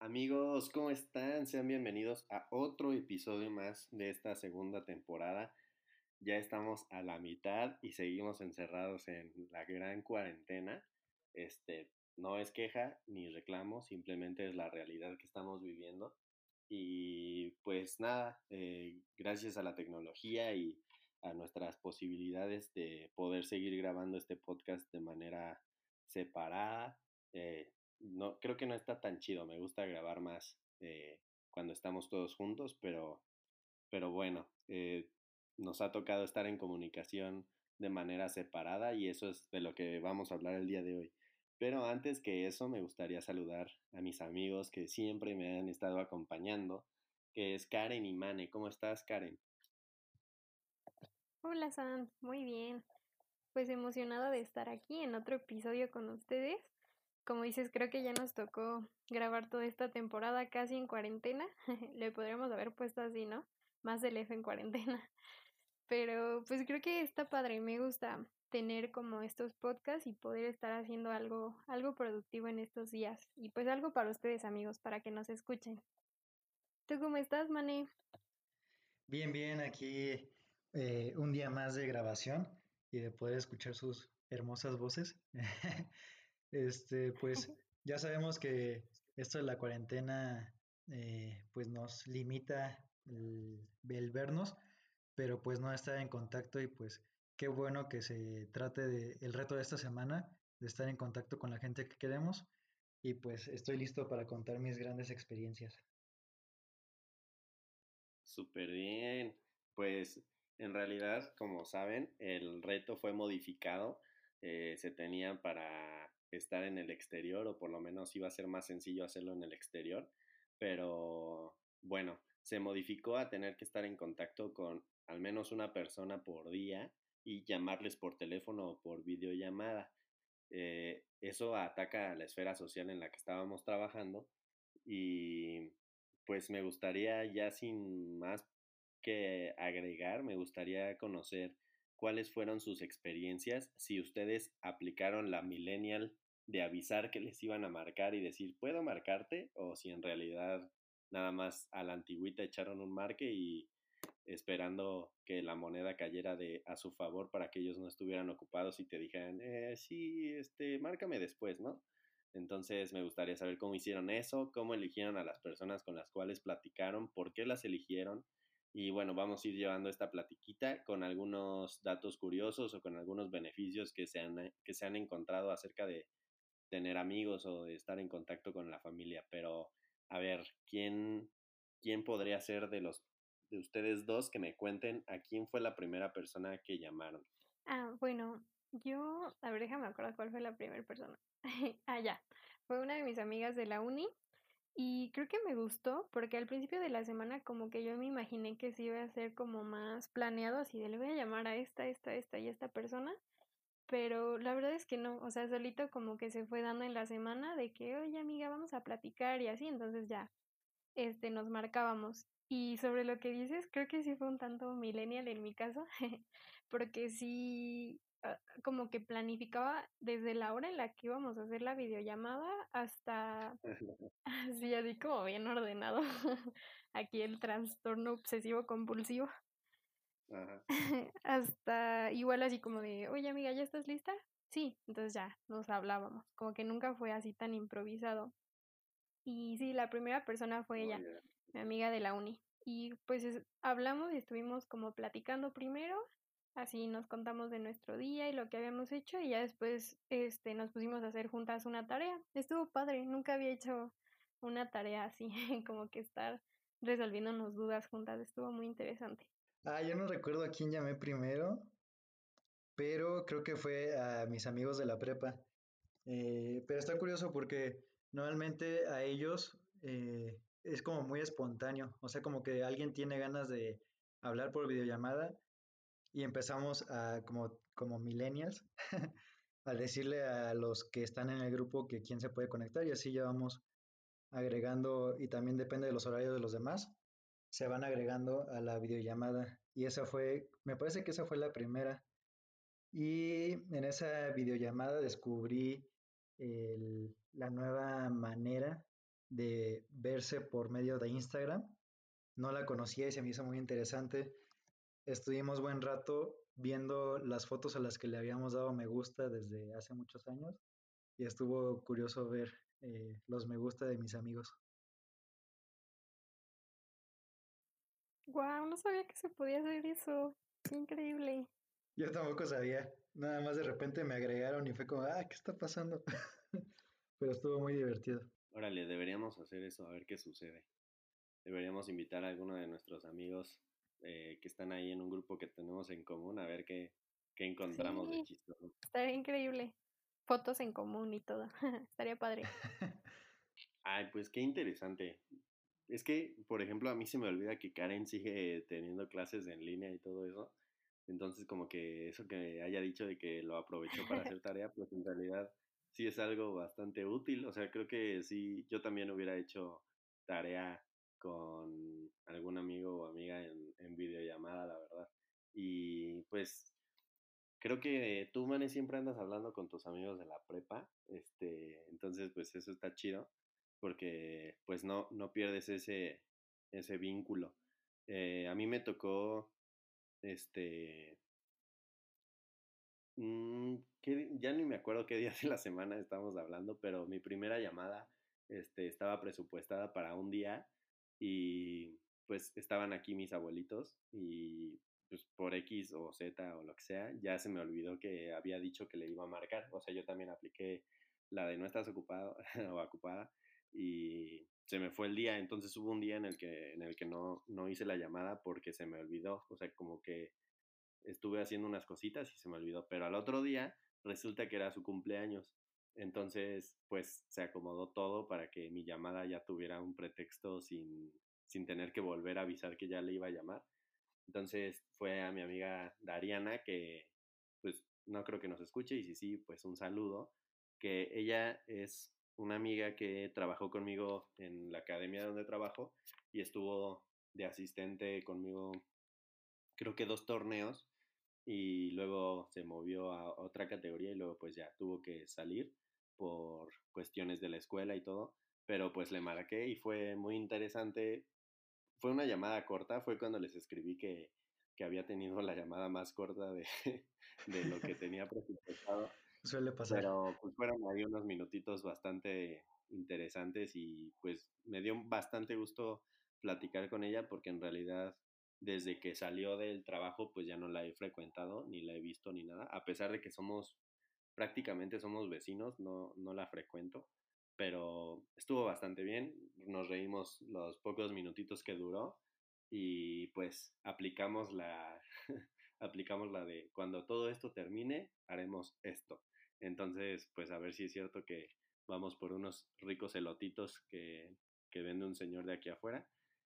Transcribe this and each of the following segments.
Amigos, ¿cómo están? Sean bienvenidos a otro episodio más de esta segunda temporada. Ya estamos a la mitad y seguimos encerrados en la gran cuarentena. Este, no es queja ni reclamo, simplemente es la realidad que estamos viviendo. Y pues nada, eh, gracias a la tecnología y a nuestras posibilidades de poder seguir grabando este podcast de manera separada. Eh, no, creo que no está tan chido, me gusta grabar más eh, cuando estamos todos juntos, pero, pero bueno, nos ha tocado estar en comunicación de manera separada y eso es de lo que vamos a hablar el día de hoy. Pero antes que eso, me gustaría saludar a mis amigos que siempre me han estado acompañando, que es Karen y Mane. ¿Cómo estás, Karen? Hola, Sam. Muy bien. Pues emocionada de estar aquí en otro episodio con ustedes. Como dices, creo que ya nos tocó grabar toda esta temporada casi en cuarentena. Le podríamos haber puesto así, ¿no? Más del F en cuarentena. Pero pues creo que está padre, me gusta tener como estos podcasts y poder estar haciendo algo, algo productivo en estos días. Y pues algo para ustedes amigos, para que nos escuchen. ¿Tú cómo estás, Mané? Bien, bien, aquí eh, un día más de grabación y de poder escuchar sus hermosas voces. este, pues ya sabemos que esto de la cuarentena eh, pues nos limita el, el vernos, pero pues no estar en contacto y pues qué bueno que se trate de el reto de esta semana, de estar en contacto con la gente que queremos y pues estoy listo para contar mis grandes experiencias. Súper bien. Pues en realidad, como saben, el reto fue modificado. Eh, se tenía para estar en el exterior o por lo menos iba a ser más sencillo hacerlo en el exterior. Pero bueno, se modificó a tener que estar en contacto con al menos una persona por día y llamarles por teléfono o por videollamada. Eh, eso ataca a la esfera social en la que estábamos trabajando y pues me gustaría ya sin más que agregar, me gustaría conocer cuáles fueron sus experiencias, si ustedes aplicaron la millennial de avisar que les iban a marcar y decir, ¿puedo marcarte? O si en realidad nada más a la antigüita echaron un marque y esperando que la moneda cayera de, a su favor para que ellos no estuvieran ocupados y te dijeran, eh, sí, este, márcame después, ¿no? Entonces me gustaría saber cómo hicieron eso, cómo eligieron a las personas con las cuales platicaron, por qué las eligieron. Y bueno, vamos a ir llevando esta platiquita con algunos datos curiosos o con algunos beneficios que se han, que se han encontrado acerca de tener amigos o de estar en contacto con la familia. Pero, a ver, ¿quién, quién podría ser de los de ustedes dos que me cuenten a quién fue la primera persona que llamaron. Ah, bueno, yo, a ver, déjame acordar cuál fue la primera persona. ah, ya, fue una de mis amigas de la uni y creo que me gustó porque al principio de la semana como que yo me imaginé que se iba a ser como más planeado, así de le voy a llamar a esta, esta, esta y esta persona. Pero la verdad es que no, o sea, solito como que se fue dando en la semana de que, oye amiga, vamos a platicar y así, entonces ya, este, nos marcábamos. Y sobre lo que dices, creo que sí fue un tanto millennial en mi caso, porque sí, ah, como que planificaba desde la hora en la que íbamos a hacer la videollamada hasta, así, así como bien ordenado, aquí el trastorno obsesivo compulsivo. hasta igual así como de, oye amiga, ¿ya estás lista? Sí, entonces ya nos hablábamos, como que nunca fue así tan improvisado. Y sí, la primera persona fue ella mi amiga de la uni. Y pues hablamos y estuvimos como platicando primero, así nos contamos de nuestro día y lo que habíamos hecho y ya después este nos pusimos a hacer juntas una tarea. Estuvo padre, nunca había hecho una tarea así, como que estar resolviéndonos dudas juntas, estuvo muy interesante. Ah, yo no recuerdo a quién llamé primero, pero creo que fue a mis amigos de la prepa. Eh, pero está curioso porque normalmente a ellos eh, es como muy espontáneo, o sea, como que alguien tiene ganas de hablar por videollamada y empezamos a, como, como millennials, a decirle a los que están en el grupo que quién se puede conectar y así ya vamos agregando y también depende de los horarios de los demás. se van agregando a la videollamada. Y esa fue, me parece que esa fue la primera. Y en esa videollamada descubrí la nueva manera de verse por medio de Instagram. No la conocía y se me hizo muy interesante. Estuvimos buen rato viendo las fotos a las que le habíamos dado me gusta desde hace muchos años y estuvo curioso ver eh, los me gusta de mis amigos. Wow, no sabía que se podía hacer eso. increíble. Yo tampoco sabía. Nada más de repente me agregaron y fue como, ah, ¿qué está pasando? Pero estuvo muy divertido. Órale, deberíamos hacer eso, a ver qué sucede. Deberíamos invitar a alguno de nuestros amigos eh, que están ahí en un grupo que tenemos en común, a ver qué, qué encontramos de chistoso. Estaría increíble. Fotos en común y todo. Estaría padre. Ay, pues qué interesante. Es que, por ejemplo, a mí se me olvida que Karen sigue teniendo clases en línea y todo eso. Entonces, como que eso que haya dicho de que lo aprovechó para hacer tarea, pues en realidad sí es algo bastante útil. O sea, creo que sí, yo también hubiera hecho tarea con algún amigo o amiga en, en videollamada, la verdad. Y pues creo que tú, Mane, siempre andas hablando con tus amigos de la prepa. Este, entonces, pues eso está chido porque pues no, no pierdes ese, ese vínculo. Eh, a mí me tocó, este, mm, ya ni me acuerdo qué día de la semana estamos hablando, pero mi primera llamada este, estaba presupuestada para un día y pues estaban aquí mis abuelitos y pues por X o Z o lo que sea, ya se me olvidó que había dicho que le iba a marcar. O sea, yo también apliqué la de no estás ocupado o ocupada y se me fue el día. Entonces hubo un día en el que, en el que no, no hice la llamada porque se me olvidó. O sea, como que estuve haciendo unas cositas y se me olvidó. Pero al otro día resulta que era su cumpleaños. Entonces, pues se acomodó todo para que mi llamada ya tuviera un pretexto sin, sin tener que volver a avisar que ya le iba a llamar. Entonces fue a mi amiga Dariana, que pues no creo que nos escuche, y si sí, pues un saludo, que ella es una amiga que trabajó conmigo en la academia donde trabajo y estuvo de asistente conmigo creo que dos torneos y luego se movió a otra categoría y luego pues ya tuvo que salir por cuestiones de la escuela y todo, pero pues le marqué y fue muy interesante fue una llamada corta, fue cuando les escribí que, que había tenido la llamada más corta de, de lo que tenía presupuestado. Suele pasar. Pero pues fueron ahí unos minutitos bastante interesantes y pues me dio bastante gusto platicar con ella porque en realidad desde que salió del trabajo pues ya no la he frecuentado ni la he visto ni nada, a pesar de que somos prácticamente somos vecinos, no, no la frecuento, pero estuvo bastante bien, nos reímos los pocos minutitos que duró y pues aplicamos la, aplicamos la de cuando todo esto termine, haremos esto. Entonces, pues a ver si es cierto que vamos por unos ricos elotitos que, que vende un señor de aquí afuera.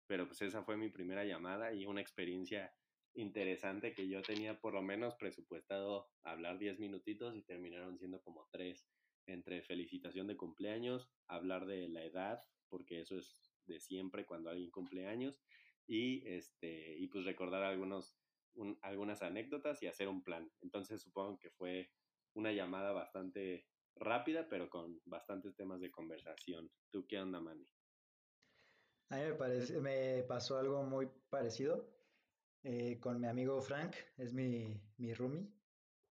Pero pues esa fue mi primera llamada y una experiencia interesante que yo tenía por lo menos presupuestado hablar 10 minutitos y terminaron siendo como 3 entre felicitación de cumpleaños, hablar de la edad, porque eso es de siempre cuando alguien cumple años, y, este, y pues recordar algunos, algunas anécdotas y hacer un plan. Entonces supongo que fue una llamada bastante rápida, pero con bastantes temas de conversación. ¿Tú qué onda, Manny? A mí me, pasó algo muy parecido eh, con mi amigo Frank, es mi, mi roomie,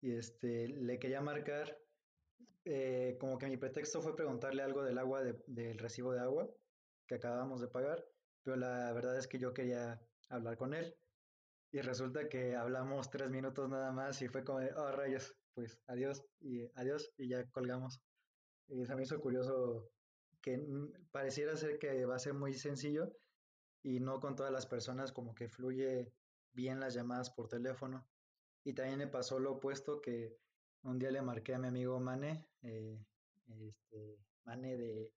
y este, le quería marcar eh, como que mi pretexto fue preguntarle algo del agua, del recibo de agua que acabamos de pagar, pero la verdad es que yo quería hablar con él. Y resulta que hablamos tres minutos nada más y fue como de, oh rayos, pues adiós y adiós y ya colgamos. Y se me hizo curioso que pareciera ser que va a ser muy sencillo y no con todas las personas como que fluye bien las llamadas por teléfono. Y también me pasó lo opuesto que un día le marqué a mi amigo Mane, eh, este, Mane de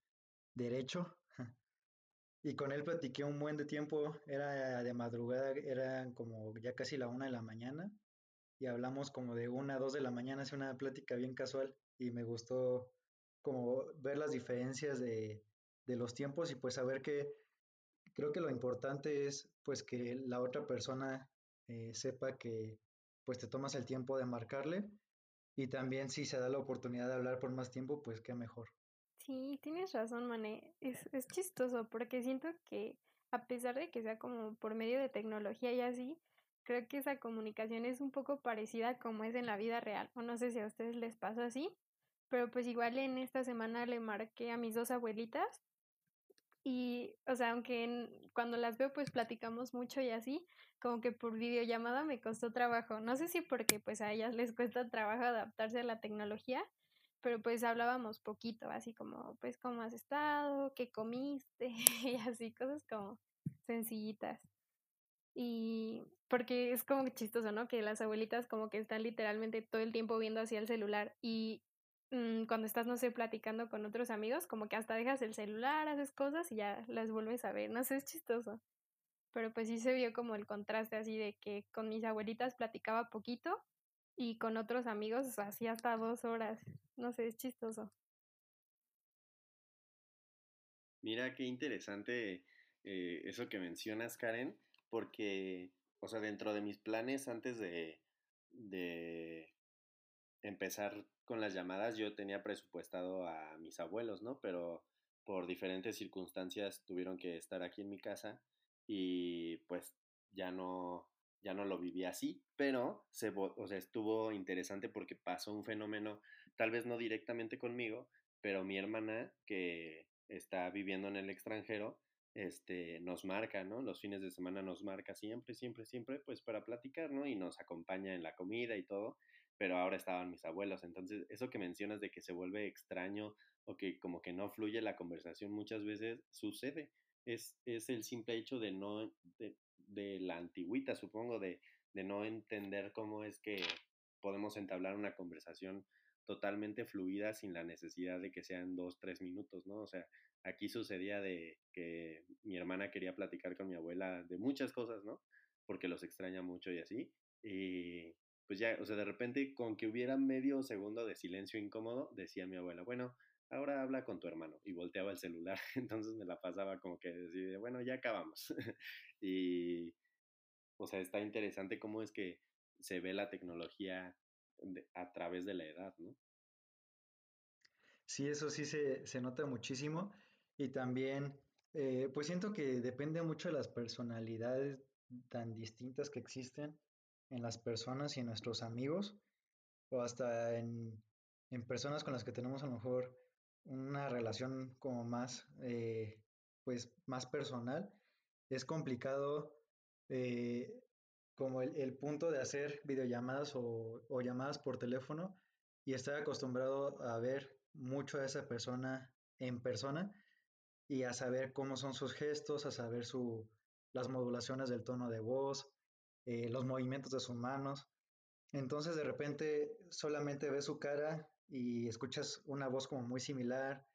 Derecho, y con él platiqué un buen de tiempo, era de madrugada, eran como ya casi la una de la mañana, y hablamos como de una a dos de la mañana, hace una plática bien casual, y me gustó como ver las diferencias de, de los tiempos y pues saber que creo que lo importante es pues que la otra persona eh, sepa que pues te tomas el tiempo de marcarle y también si se da la oportunidad de hablar por más tiempo, pues qué mejor. Sí, tienes razón, Mané. Es, es chistoso porque siento que a pesar de que sea como por medio de tecnología y así, creo que esa comunicación es un poco parecida como es en la vida real. O no sé si a ustedes les pasó así, pero pues igual en esta semana le marqué a mis dos abuelitas y, o sea, aunque cuando las veo pues platicamos mucho y así, como que por videollamada me costó trabajo. No sé si porque pues a ellas les cuesta trabajo adaptarse a la tecnología, pero pues hablábamos poquito, así como pues cómo has estado, qué comiste y así, cosas como sencillitas. Y porque es como chistoso, ¿no? Que las abuelitas como que están literalmente todo el tiempo viendo hacia el celular y Mm, cuando estás, no sé, platicando con otros amigos, como que hasta dejas el celular, haces cosas y ya las vuelves a ver. No sé, es chistoso. Pero pues sí se vio como el contraste así de que con mis abuelitas platicaba poquito y con otros amigos así hasta dos horas. No sé, es chistoso. Mira qué interesante eh, eso que mencionas, Karen, porque, o sea, dentro de mis planes antes de, de empezar con las llamadas yo tenía presupuestado a mis abuelos, ¿no? Pero por diferentes circunstancias tuvieron que estar aquí en mi casa y pues ya no ya no lo viví así, pero se, o sea, estuvo interesante porque pasó un fenómeno, tal vez no directamente conmigo, pero mi hermana que está viviendo en el extranjero, este, nos marca, ¿no? Los fines de semana nos marca siempre, siempre, siempre, pues para platicar, ¿no? Y nos acompaña en la comida y todo pero ahora estaban mis abuelos. Entonces, eso que mencionas de que se vuelve extraño o que como que no fluye la conversación muchas veces sucede. Es, es el simple hecho de no, de, la antigüita, supongo, de, de no entender cómo es que podemos entablar una conversación totalmente fluida sin la necesidad de que sean dos, tres minutos, ¿no? O sea, aquí sucedía de que mi hermana quería platicar con mi abuela de muchas cosas, ¿no? Porque los extraña mucho y así. Y, pues ya, o sea, de repente con que hubiera medio segundo de silencio incómodo, decía mi abuela, bueno, ahora habla con tu hermano y volteaba el celular, entonces me la pasaba como que decía, bueno, ya acabamos. y, o sea, está interesante cómo es que se ve la tecnología a través de la edad, ¿no? Sí, eso sí se, se nota muchísimo y también, eh, pues siento que depende mucho de las personalidades tan distintas que existen en las personas y en nuestros amigos, o hasta en, personas con las que tenemos a lo mejor una relación como más, eh, pues más personal, es complicado eh, como el, punto de hacer videollamadas o, o, llamadas por teléfono y estar acostumbrado a ver mucho a esa persona en persona y a saber cómo son sus gestos, a saber su, las modulaciones del tono de voz, eh, los movimientos de sus manos. Entonces de repente solamente ves su cara y escuchas una voz como muy similar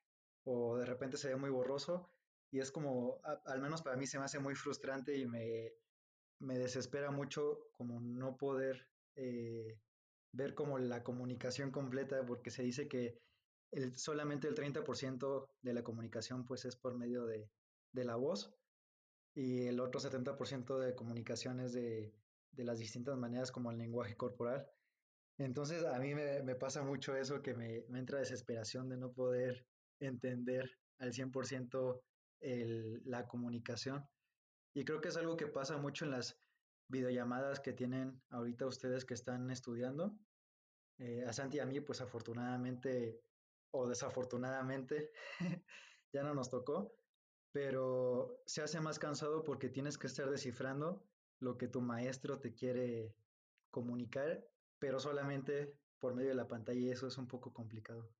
o de repente se ve muy borroso y es como, al menos para mí se me hace muy frustrante y me, me desespera mucho como no poder eh, ver como la comunicación completa porque se dice que solamente el 30% de la comunicación pues es por medio de, de la voz y el otro 70% de comunicaciones de, de, las distintas maneras como el lenguaje corporal. Entonces a mí me, pasa mucho eso que me, me, entra desesperación de no poder entender al 100% el, la comunicación. Y creo que es algo que pasa mucho en las videollamadas que tienen ahorita ustedes que están estudiando. Eh, a Santi y a mí, pues afortunadamente o desafortunadamente, ya no nos tocó, pero se hace más cansado porque tienes que estar descifrando lo que tu maestro te quiere comunicar, pero solamente por medio de la pantalla y eso es un poco complicado.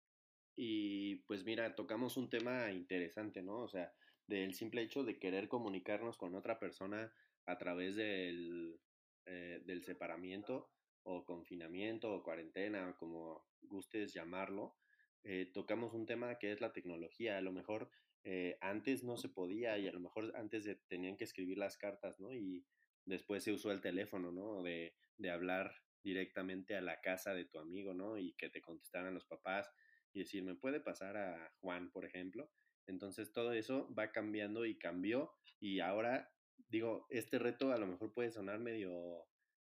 Y pues mira, tocamos un tema interesante, ¿no? O sea, del simple hecho de querer comunicarnos con otra persona a través del, eh, del separamiento o confinamiento o cuarentena, como gustes llamarlo, eh, tocamos un tema que es la tecnología. A lo mejor eh, antes no se podía y a lo mejor antes tenían que escribir las cartas, ¿no? Y después se usó el teléfono, ¿no? De, de hablar directamente a la casa de tu amigo, ¿no? Y que te contestaran los papás y decir, ¿me puede pasar a Juan, por ejemplo? Entonces todo eso va cambiando y cambió y ahora digo, este reto a lo mejor puede sonar medio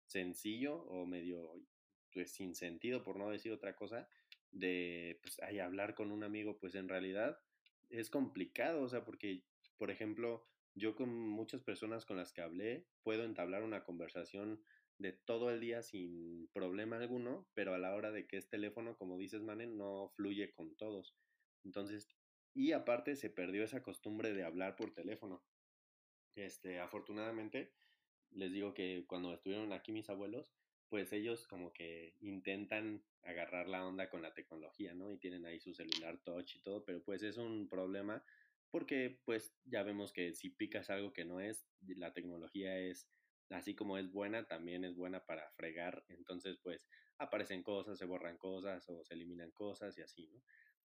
sencillo o medio pues sin sentido, por no decir otra cosa, de pues ay, hablar con un amigo, pues en realidad es complicado, o sea, porque, por ejemplo, yo con muchas personas con las que hablé puedo entablar una conversación de todo el día sin problema alguno, pero a la hora de que es teléfono, como dices, Manen, no fluye con todos. Entonces, y aparte se perdió esa costumbre de hablar por teléfono. Este, afortunadamente, les digo que cuando estuvieron aquí mis abuelos, pues ellos como que intentan agarrar la onda con la tecnología, ¿no? Y tienen ahí su celular touch y todo, pero pues es un problema porque pues ya vemos que si picas algo que no es, la tecnología es así como es buena, también es buena para fregar, entonces pues aparecen cosas, se borran cosas o se eliminan cosas y así, ¿no?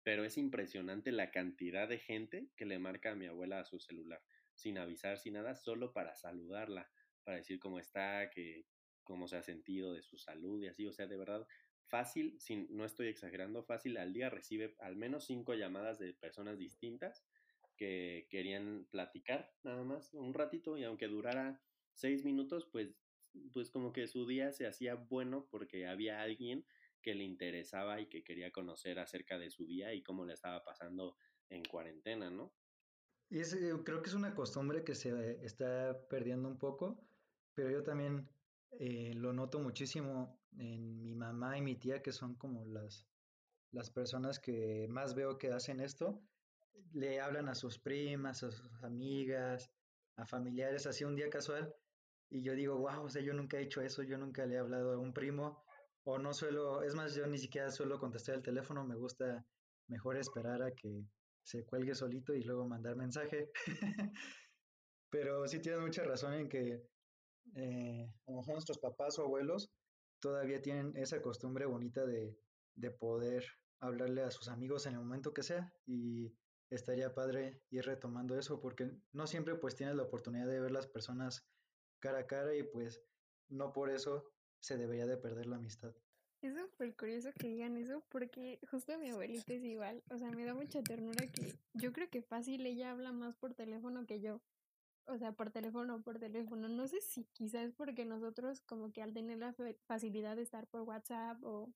Pero es impresionante la cantidad de gente que le marca a mi abuela a su celular, sin avisar, sin nada, solo para saludarla, para decir cómo está, que cómo se ha sentido de su salud y así, o sea, de verdad, fácil, sin, no estoy exagerando, fácil al día recibe al menos cinco llamadas de personas distintas que querían platicar nada más un ratito y aunque durara seis minutos, pues, pues como que su día se hacía bueno porque había alguien que le interesaba y que quería conocer acerca de su día y cómo le estaba pasando en cuarentena, ¿no? Y es, eh, creo que es una costumbre que se está perdiendo un poco, pero yo también eh, lo noto muchísimo en mi mamá y mi tía, que son como las, las personas que más veo que hacen esto. Le hablan a sus primas, a sus amigas, a familiares, así un día casual, y yo digo, wow, o sea, yo nunca he hecho eso, yo nunca le he hablado a un primo, o no suelo, es más, yo ni siquiera suelo contestar el teléfono, me gusta mejor esperar a que se cuelgue solito y luego mandar mensaje. Pero sí tienes mucha razón en que eh, a lo mejor nuestros papás o abuelos todavía tienen esa costumbre bonita de, de poder hablarle a sus amigos en el momento que sea y estaría padre ir retomando eso porque no siempre pues tienes la oportunidad de ver las personas cara a cara y pues no por eso se debería de perder la amistad. Es súper curioso que digan eso porque justo mi abuelita es igual, o sea, me da mucha ternura que yo creo que fácil ella habla más por teléfono que yo, o sea, por teléfono o por teléfono, no sé si quizás porque nosotros como que al tener la facilidad de estar por WhatsApp o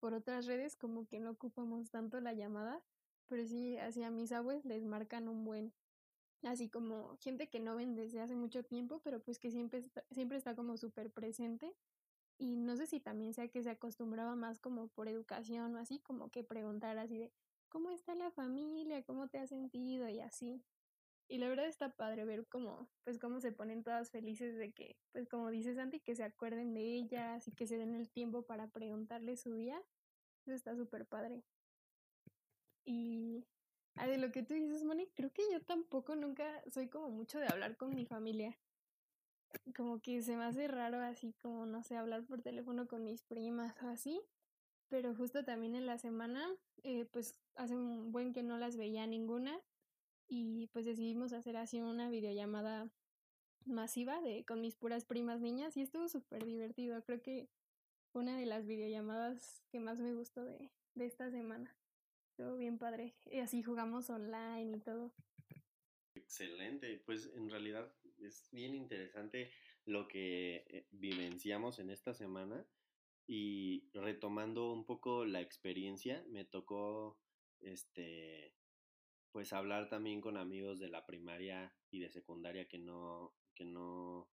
por otras redes como que no ocupamos tanto la llamada, pero sí, así a mis abuelos les marcan un buen así como gente que no ven desde hace mucho tiempo, pero pues que siempre está, siempre está como súper presente. Y no sé si también sea que se acostumbraba más como por educación o así, como que preguntar así de, ¿cómo está la familia? ¿Cómo te has sentido? Y así. Y la verdad está padre ver cómo, pues cómo se ponen todas felices de que, pues como dice Santi, que se acuerden de ellas y que se den el tiempo para preguntarle su día. Eso está súper padre. Y de lo que tú dices, Moni, creo que yo tampoco nunca soy como mucho de hablar con mi familia. Como que se me hace raro así como, no sé, hablar por teléfono con mis primas o así. Pero justo también en la semana, eh, pues hace un buen que no las veía ninguna. Y pues decidimos hacer así una videollamada masiva de con mis puras primas niñas y estuvo súper divertido. Creo que una de las videollamadas que más me gustó de, de esta semana bien padre. Y así jugamos online y todo. Excelente, pues en realidad es bien interesante lo que eh, vivenciamos en esta semana y retomando un poco la experiencia, me tocó este pues hablar también con amigos de la primaria y de secundaria que no que no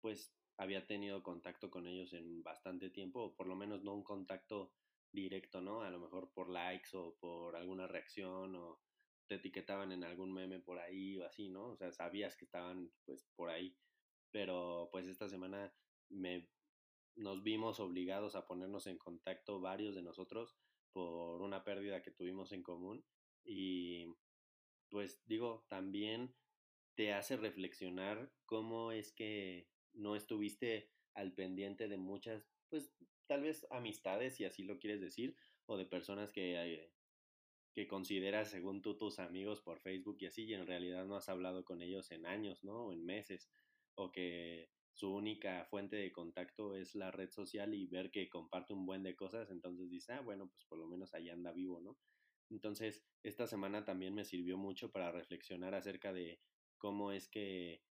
pues había tenido contacto con ellos en bastante tiempo o por lo menos no un contacto directo, ¿no? A lo mejor por likes o por alguna reacción o te etiquetaban en algún meme por ahí o así, ¿no? O sea, sabías que estaban pues por ahí, pero pues esta semana me, nos vimos obligados a ponernos en contacto varios de nosotros por una pérdida que tuvimos en común y pues digo, también te hace reflexionar cómo es que no estuviste al pendiente de muchas, pues tal vez amistades, si así lo quieres decir, o de personas que, eh, que consideras según tú tus amigos por Facebook y así, y en realidad no has hablado con ellos en años, ¿no? O en meses, o que su única fuente de contacto es la red social y ver que comparte un buen de cosas, entonces dices, ah, bueno, pues por lo menos ahí anda vivo, ¿no? Entonces, esta semana también me sirvió mucho para reflexionar acerca de cómo es que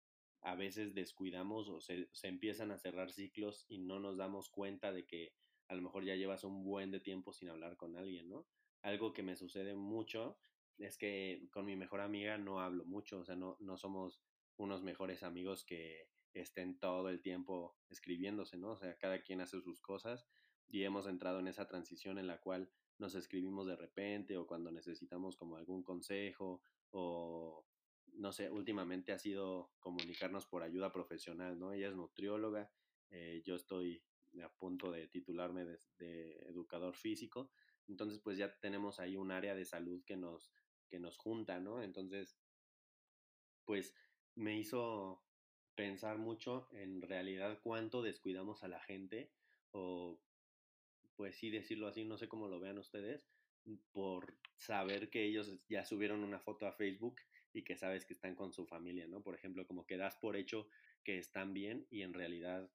a veces descuidamos o se, se, empiezan a cerrar ciclos y no nos damos cuenta de que a lo mejor ya llevas un buen de tiempo sin hablar con alguien, ¿no? Algo que me sucede mucho es que con mi mejor amiga no hablo mucho, o sea, no, no somos unos mejores amigos que estén todo el tiempo escribiéndose, ¿no? O sea, cada quien hace sus cosas y hemos entrado en esa transición en la cual nos escribimos de repente o cuando necesitamos como algún consejo o no sé, últimamente ha sido comunicarnos por ayuda profesional, ¿no? Ella es nutrióloga, eh, yo estoy a punto de titularme de, de, educador físico, entonces pues ya tenemos ahí un área de salud que nos, que nos junta, ¿no? Entonces, pues me hizo pensar mucho en realidad cuánto descuidamos a la gente o pues sí decirlo así, no sé cómo lo vean ustedes, por saber que ellos ya subieron una foto a Facebook y que sabes que están con su familia, ¿no? Por ejemplo, como que das por hecho que están bien y en realidad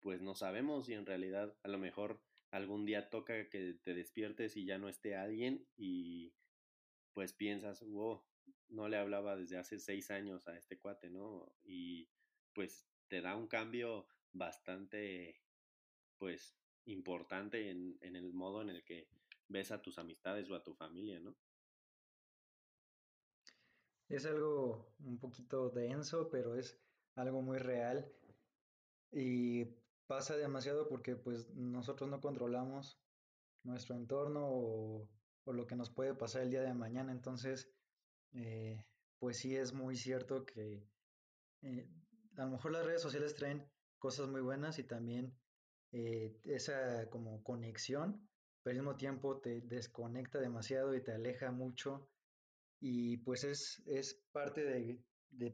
pues no sabemos y en realidad a lo mejor algún día toca que te despiertes y ya no esté alguien y pues piensas, wow, no le hablaba desde hace seis años a este cuate, ¿no? Y pues te da un cambio bastante, pues, importante en, en el modo en el que ves a tus amistades o a tu familia, ¿no? Es algo un poquito denso, pero es algo muy real y pasa demasiado porque pues nosotros no controlamos nuestro entorno o, lo que nos puede pasar el día de mañana. Entonces, eh, pues sí es muy cierto que eh, a lo mejor las redes sociales traen cosas muy buenas y también eh, esa como conexión, pero al mismo tiempo te desconecta demasiado y te aleja mucho y pues es, es parte de,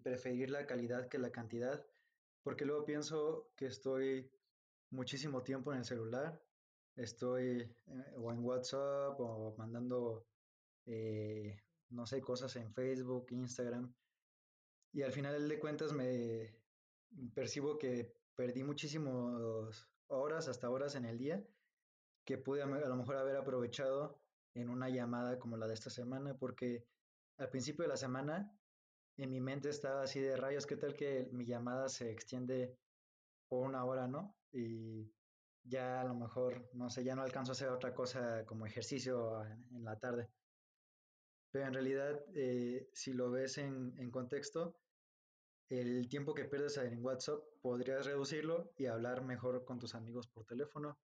preferir la calidad que la cantidad, porque luego pienso que estoy muchísimo tiempo en el celular, estoy eh, o en WhatsApp o mandando, eh, no sé, cosas en Facebook, Instagram, y al final de cuentas me percibo que perdí muchísimas horas, hasta horas en el día, que pude a lo mejor haber aprovechado en una llamada como la de esta semana, porque al principio de la semana en mi mente estaba así de rayos, ¿qué tal que mi llamada se extiende por una hora, ¿no? Y ya a lo mejor, no sé, ya no alcanzo a hacer otra cosa como ejercicio en la tarde. Pero en realidad, eh, si lo ves en, en, contexto, el tiempo que pierdes en WhatsApp podrías reducirlo y hablar mejor con tus amigos por teléfono.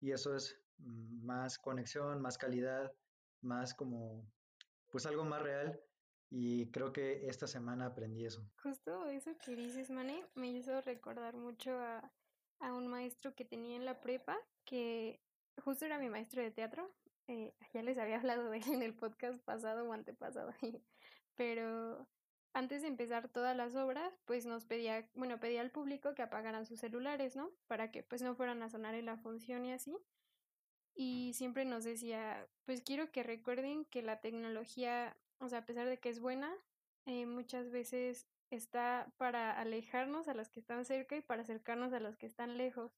Y eso es mm, más conexión, más calidad, más como pues algo más real y creo que esta semana aprendí eso. Justo eso que dices, Mane, me hizo recordar mucho a, a un maestro que tenía en la prepa, que justo era mi maestro de teatro. Eh, ya les había hablado de él en el podcast pasado o antepasado, pero antes de empezar todas las obras, pues nos pedía, bueno, pedía al público que apagaran sus celulares, ¿no? Para que pues no fueran a sonar en la función y así y siempre nos decía, pues quiero que recuerden que la tecnología, o sea, a pesar de que es buena, eh, muchas veces está para alejarnos a los que están cerca y para acercarnos a los que están lejos.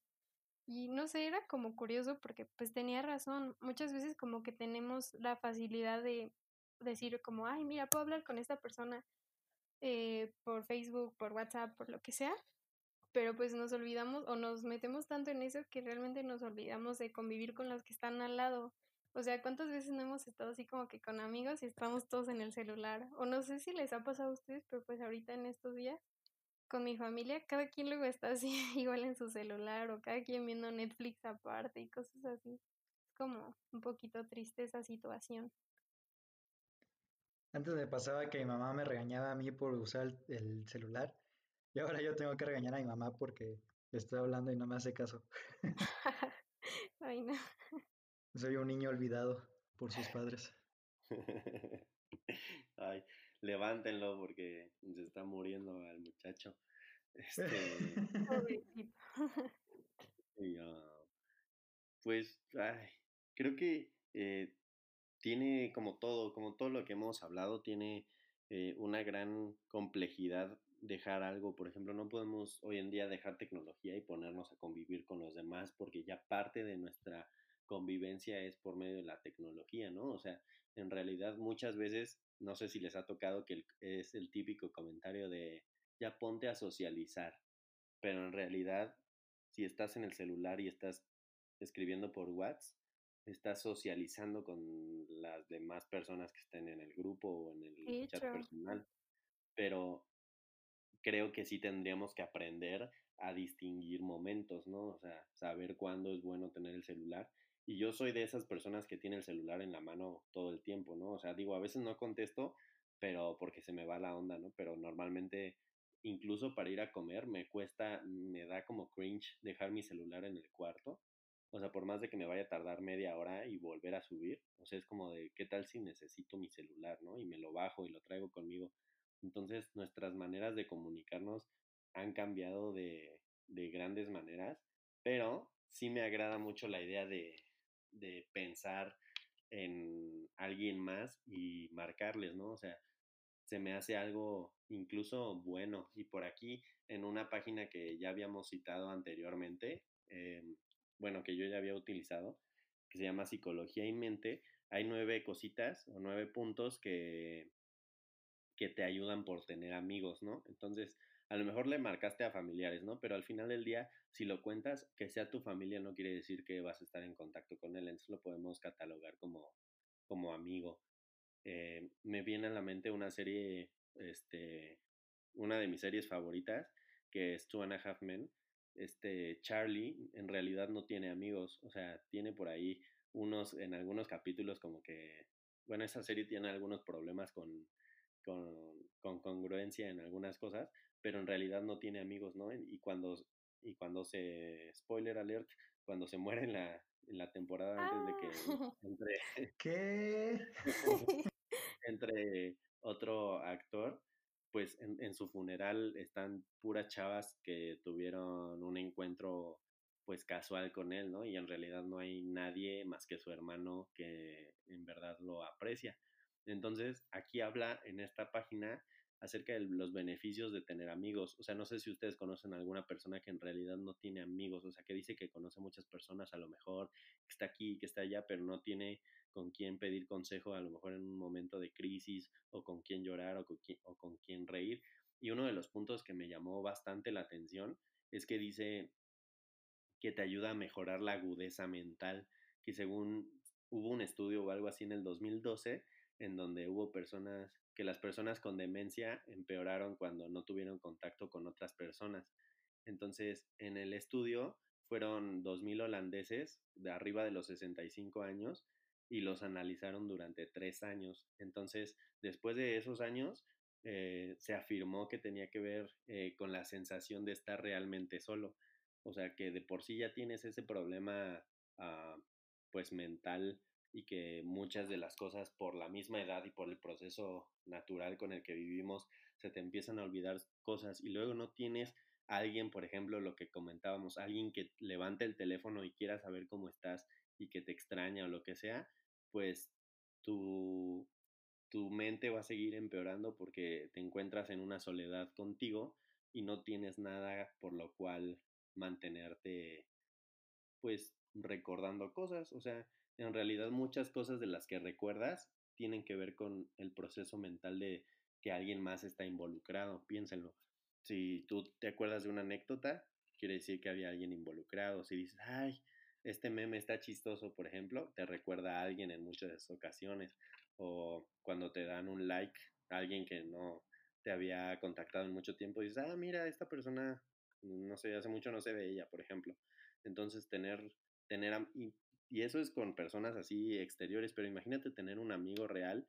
Y no sé, era como curioso porque pues tenía razón. Muchas veces como que tenemos la facilidad de decir como, ay, mira, puedo hablar con esta persona eh, por Facebook, por WhatsApp, por lo que sea, pero pues nos olvidamos o nos metemos tanto en eso que realmente nos olvidamos de convivir con los que están al lado. O sea, ¿cuántas veces no hemos estado así como que con amigos y estamos todos en el celular? O no sé si les ha pasado a ustedes, pero pues ahorita en estos días con mi familia, cada quien luego está así igual en su celular o cada quien viendo Netflix aparte y cosas así. Es como un poquito triste esa situación. Antes me pasaba que mi mamá me regañaba a mí por usar el celular y ahora yo tengo que regañar a mi mamá porque le estoy hablando y no me hace caso. Ay, no. Soy un niño olvidado por sus padres. Ay, levántenlo porque se está muriendo al muchacho. Este. pues, ay, creo que eh, tiene como todo, como todo lo que hemos hablado, tiene eh, una gran complejidad dejar algo, por ejemplo, no podemos hoy en día dejar tecnología y ponernos a convivir con los demás porque ya parte de nuestra convivencia es por medio de la tecnología, ¿no? O sea, en realidad muchas veces, no sé si les ha tocado que es el típico comentario de, ya ponte a socializar. Pero en realidad, si estás en el celular y estás escribiendo por WhatsApp, estás socializando con las demás personas que estén en el grupo o en el chat personal. Pero creo que sí tendríamos que aprender a distinguir momentos, ¿no? O sea, saber cuándo es bueno tener el celular. Y yo soy de esas personas que tiene el celular en la mano todo el tiempo, ¿no? O sea, digo, a veces no contesto, pero porque se me va la onda, ¿no? Pero normalmente, incluso para ir a comer, me cuesta, me da como cringe dejar mi celular en el cuarto. O sea, por más de que me vaya a tardar media hora y volver a subir, o sea, es como de, ¿qué tal si necesito mi celular, ¿no? Y me lo bajo y lo traigo conmigo. Entonces, nuestras maneras de comunicarnos han cambiado de, de grandes maneras, pero sí me agrada mucho la idea de, de pensar en alguien más y marcarles, ¿no? O sea, se me hace algo incluso bueno. Y por aquí, en una página que ya habíamos citado anteriormente, em, bueno, que yo ya había utilizado, que se llama Psicología y Mente, hay nueve cositas o nueve puntos que, que te ayudan por tener amigos, ¿no? Entonces, a lo mejor le marcaste a familiares, ¿no? Pero al final del día, si lo cuentas, que sea tu familia no quiere decir que vas a estar en contacto con él, entonces lo podemos catalogar como, como amigo. Eh, me viene a la mente una serie, este, una de mis series favoritas, que es Two and a Half Men. Este Charlie en realidad no tiene amigos, o sea, tiene por ahí unos, en algunos capítulos como que, bueno, esa serie tiene algunos problemas con, con, con congruencia en algunas cosas, pero en realidad no tiene amigos, ¿no? Y cuando, y cuando se, spoiler alert, cuando se muere en la, en la temporada antes de que ah. entre, ¿Qué? entre otro actor, pues en, en, su funeral están puras chavas que tuvieron un encuentro pues casual con él, ¿no? Y en realidad no hay nadie más que su hermano que en verdad lo aprecia. Entonces, aquí habla en esta página acerca de los beneficios de tener amigos. O sea, no sé si ustedes conocen a alguna persona que en realidad no tiene amigos, o sea, que dice que conoce muchas personas a lo mejor, que está aquí, que está allá, pero no tiene con quién pedir consejo a lo mejor en un momento de crisis o con quién llorar o con quién, o con quién reír. Y uno de los puntos que me llamó bastante la atención es que dice que te ayuda a mejorar la agudeza mental, que según hubo un estudio o algo así en el 2012 en donde hubo personas, que las personas con demencia empeoraron cuando no tuvieron contacto con otras personas. Entonces, en el estudio fueron 2.000 holandeses de arriba de los 65 años y los analizaron durante tres años. Entonces, después de esos años, eh, se afirmó que tenía que ver eh, con la sensación de estar realmente solo. O sea, que de por sí ya tienes ese problema, ah, pues mental y que muchas de las cosas por la misma edad y por el proceso natural con el que vivimos se te empiezan a olvidar cosas y luego no tienes alguien, por ejemplo, lo que comentábamos, alguien que levante el teléfono y quiera saber cómo estás y que te extraña o lo que sea, pues tu, tu mente va a seguir empeorando porque te encuentras en una soledad contigo y no tienes nada por lo cual mantenerte pues recordando cosas, o sea, en realidad muchas cosas de las que recuerdas tienen que ver con el proceso mental de que alguien más está involucrado, piénsenlo. Si tú te acuerdas de una anécdota, quiere decir que había alguien involucrado. Si dices, ay, este meme está chistoso, por ejemplo, te recuerda a alguien en muchas ocasiones. O cuando te dan un like alguien que no te había contactado en mucho tiempo, dices, ah, mira, esta persona, no sé, hace mucho no sé de ella, por ejemplo. Entonces, tener, tener, y eso es con personas así exteriores, pero imagínate tener un amigo real,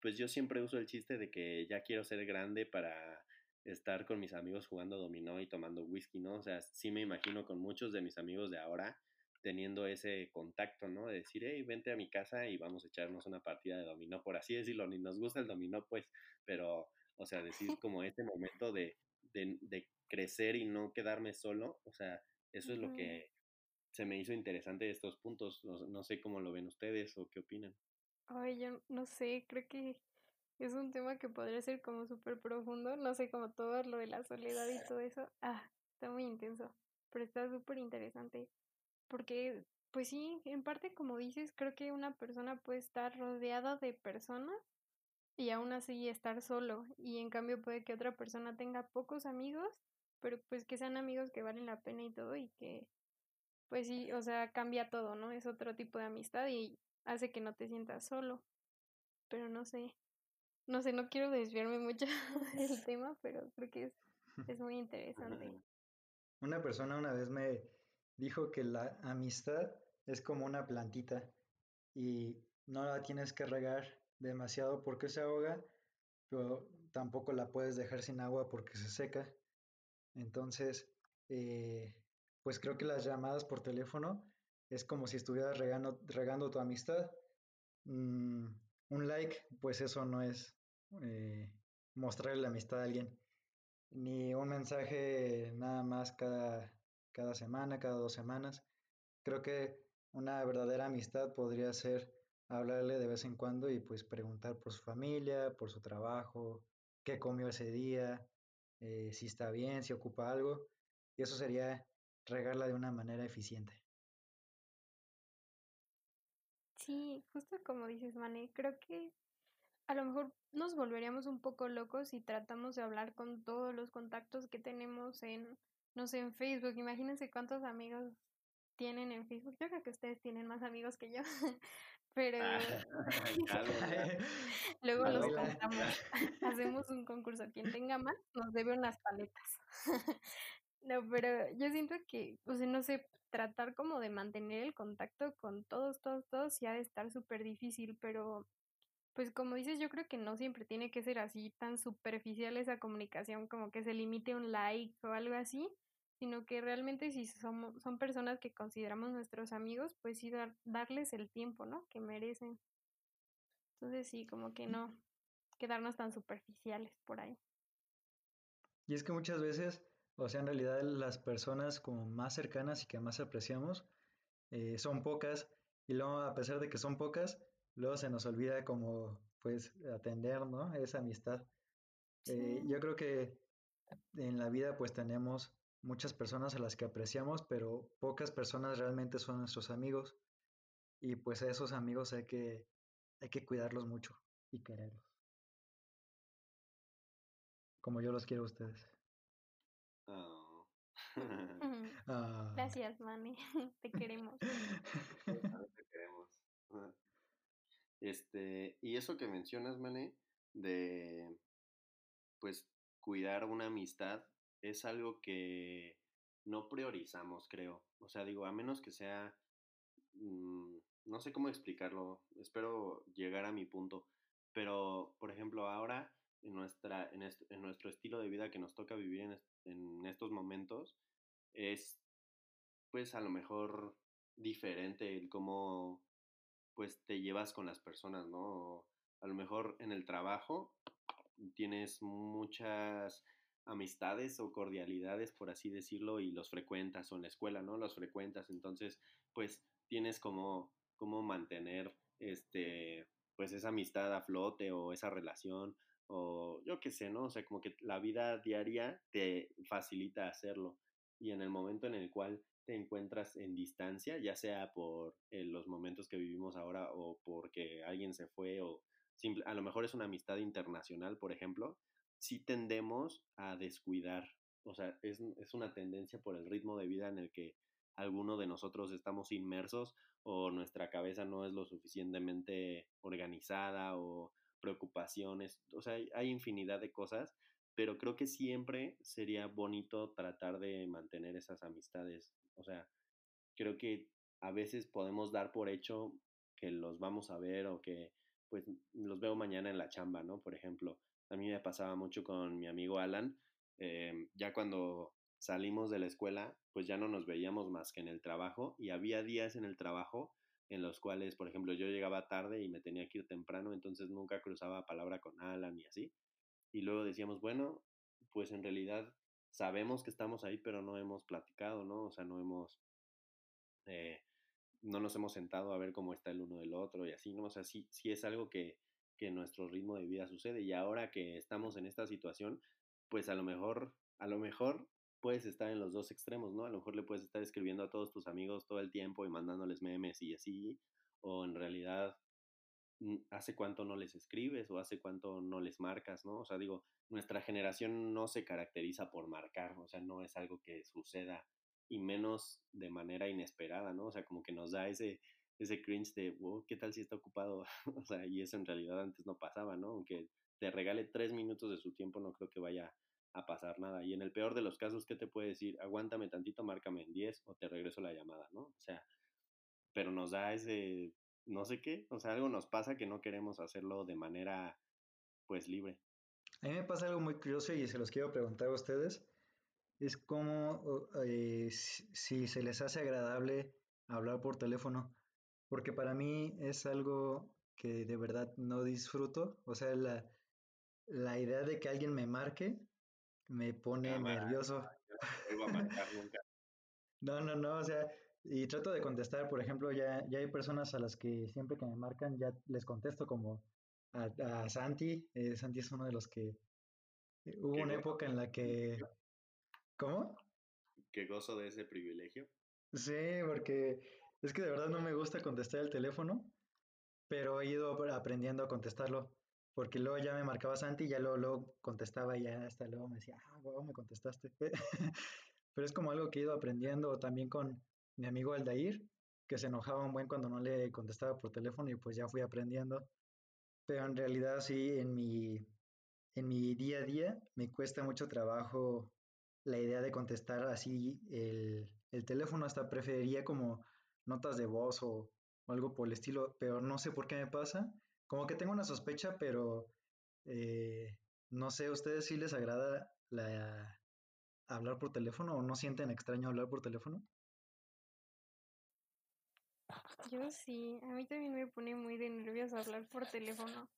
pues yo siempre uso el chiste de que ya quiero ser grande para estar con mis amigos jugando dominó y tomando whisky, ¿no? O sea, sí me imagino con muchos de mis amigos de ahora teniendo ese contacto, ¿no? De decir, hey, vente a mi casa y vamos a echarnos una partida de dominó, por así decirlo, ni nos gusta el dominó, pues, pero, o sea, decir como este momento de, de, crecer y no quedarme solo, o sea, eso es lo que se me hizo interesante estos puntos. No, sé cómo lo ven ustedes o qué opinan. Ay, yo no sé, creo que es un tema que podría ser como súper profundo. No sé, como todo lo de la soledad y todo eso. Ah, está muy intenso, pero está súper interesante. Porque, pues sí, en parte como dices, creo que una persona puede estar rodeada de personas, y aún así estar solo. Y en cambio puede que otra persona tenga pocos amigos, pero pues que sean amigos que valen la pena y todo y que pues sí, o sea, cambia todo, ¿no? Es otro tipo de amistad y hace que no te sientas solo. Pero no sé, no sé, no quiero desviarme mucho del tema, pero creo que es, es muy interesante. Una persona una vez me dijo que la amistad es como una plantita y no la tienes que regar demasiado porque se ahoga, pero tampoco la puedes dejar sin agua porque se seca. Entonces, eh, pues creo que las llamadas por teléfono es como si estuvieras regando, regando tu amistad. Mm, un like, pues eso no es eh, mostrarle la amistad a alguien. Ni un mensaje nada más cada, cada semana, cada dos semanas. Creo que una verdadera amistad podría ser hablarle de vez en cuando y pues preguntar por su familia, por su trabajo, qué comió ese día, eh, si está bien, si ocupa algo. Y eso sería regarla de una manera eficiente. Sí, justo como dices, Mane, creo que a lo mejor nos volveríamos un poco locos si tratamos de hablar con todos los contactos que tenemos en, no sé, en Facebook. Imagínense cuántos amigos tienen en Facebook. Yo creo que ustedes tienen más amigos que yo, pero ah, luego los contamos. Hacemos un concurso. Quien tenga más nos debe unas paletas. No, pero yo siento que, o sea, no sé, tratar como de mantener el contacto con todos, todos, todos, ha de estar súper difícil, pero pues como dices, yo creo que no siempre tiene que ser así tan superficial esa comunicación, como que se limite un like o algo así, sino que realmente si somos, son personas que consideramos nuestros amigos, pues sí darles el tiempo, ¿no? Que merecen. Entonces sí, como que no quedarnos tan superficiales por ahí. Y es que muchas veces, o sea, en realidad las personas como más cercanas y que más apreciamos eh, son pocas, y luego a pesar de que son pocas, luego se nos olvida como pues atender, ¿no? Esa amistad. Eh, yo creo que en la vida pues tenemos muchas personas a las que apreciamos, pero pocas personas realmente son nuestros amigos. Y pues a esos amigos hay que, hay que cuidarlos mucho y quererlos. Como yo los quiero a ustedes. Oh. Ah. Gracias, Manny. Te queremos. Te queremos. Este, y eso que mencionas, Mané, de pues cuidar una amistad, es algo que no priorizamos, creo. O sea, digo, a menos que sea, mm, no sé cómo explicarlo, espero llegar a mi punto, pero, por ejemplo, ahora en, nuestra, en, en nuestro estilo de vida que nos toca vivir en, en estos momentos, es pues a lo mejor diferente el cómo pues te llevas con las personas, ¿no? A lo mejor en el trabajo tienes muchas amistades o cordialidades, por así decirlo, y los frecuentas, o en la escuela, ¿no? Los frecuentas, entonces, pues tienes como, como mantener, este, pues esa amistad a flote o esa relación, o yo qué sé, ¿no? O sea, como que la vida diaria te facilita hacerlo. Y en el momento en el cual te encuentras en distancia, ya sea por eh, los momentos que vivimos ahora o porque alguien se fue o simple, a lo mejor es una amistad internacional, por ejemplo, sí tendemos a descuidar, o sea, es, es una tendencia por el ritmo de vida en el que alguno de nosotros estamos inmersos o nuestra cabeza no es lo suficientemente organizada o preocupaciones, o sea, hay infinidad de cosas pero creo que siempre sería bonito tratar de mantener esas amistades. O sea, creo que a veces podemos dar por hecho que los vamos a ver o que pues los veo mañana en la chamba, ¿no? Por ejemplo, a mí me pasaba mucho con mi amigo Alan, eh, ya cuando salimos de la escuela, pues ya no nos veíamos más que en el trabajo y había días en el trabajo en los cuales, por ejemplo, yo llegaba tarde y me tenía que ir temprano, entonces nunca cruzaba palabra con Alan y así y luego decíamos, bueno, pues en realidad sabemos que estamos ahí, pero no hemos platicado, ¿no? O sea, no hemos, eh, no nos hemos sentado a ver cómo está el uno del otro y así, ¿no? O sea, sí, sí es algo que, que nuestro ritmo de vida sucede y ahora que estamos en esta situación, pues a lo mejor, a lo mejor puedes estar en los dos extremos, ¿no? A lo mejor le puedes estar escribiendo a todos tus amigos todo el tiempo y mandándoles memes y así, o en realidad hace cuánto no les escribes o hace cuánto no les marcas, ¿no? O sea, digo, nuestra generación no se caracteriza por marcar, o sea, no es algo que suceda y menos de manera inesperada, ¿no? O sea, como que nos da ese, ese cringe de, wow, ¿qué tal si está ocupado? o sea, y eso en realidad antes no pasaba, ¿no? Aunque te regale tres minutos de su tiempo, no creo que vaya a pasar nada. Y en el peor de los casos, ¿qué te puede decir? Aguántame tantito, márcame en 10 o te regreso la llamada, ¿no? O sea, pero nos da ese, no sé qué, o sea, algo nos pasa que no queremos hacerlo de manera, pues, libre. A mí me pasa algo muy curioso y se los quiero preguntar a ustedes. Es como eh, si se les hace agradable hablar por teléfono, porque para mí es algo que de verdad no disfruto. O sea, la, la idea de que alguien me marque me pone nervioso. No, no, no, o sea, y trato de contestar, por ejemplo, ya, ya hay personas a las que siempre que me marcan ya les contesto como a, Santi, eh, Santi es uno de los que eh, hubo una época en la que... ¿Cómo? Qué gozo de ese privilegio. Sí, porque es que de verdad no me gusta contestar el teléfono, pero he ido aprendiendo a contestarlo. Porque luego ya me marcaba Santi y ya luego, contestaba y ya hasta luego me decía, ah, wow, me contestaste. Pero es como algo que he ido aprendiendo también con mi amigo Aldair, que se enojaba un buen cuando no le contestaba por teléfono y pues ya fui aprendiendo. Pero en realidad sí, en mi, en mi día a día me cuesta mucho trabajo la idea de contestar así el, el teléfono, hasta preferiría como notas de voz o algo por el estilo, pero no sé por qué me pasa como que tengo una sospecha, pero eh, no sé, ¿a ustedes sí les agrada la, hablar por teléfono o no sienten extraño hablar por teléfono? Yo sí, a mí también me pone muy de nervios hablar por teléfono.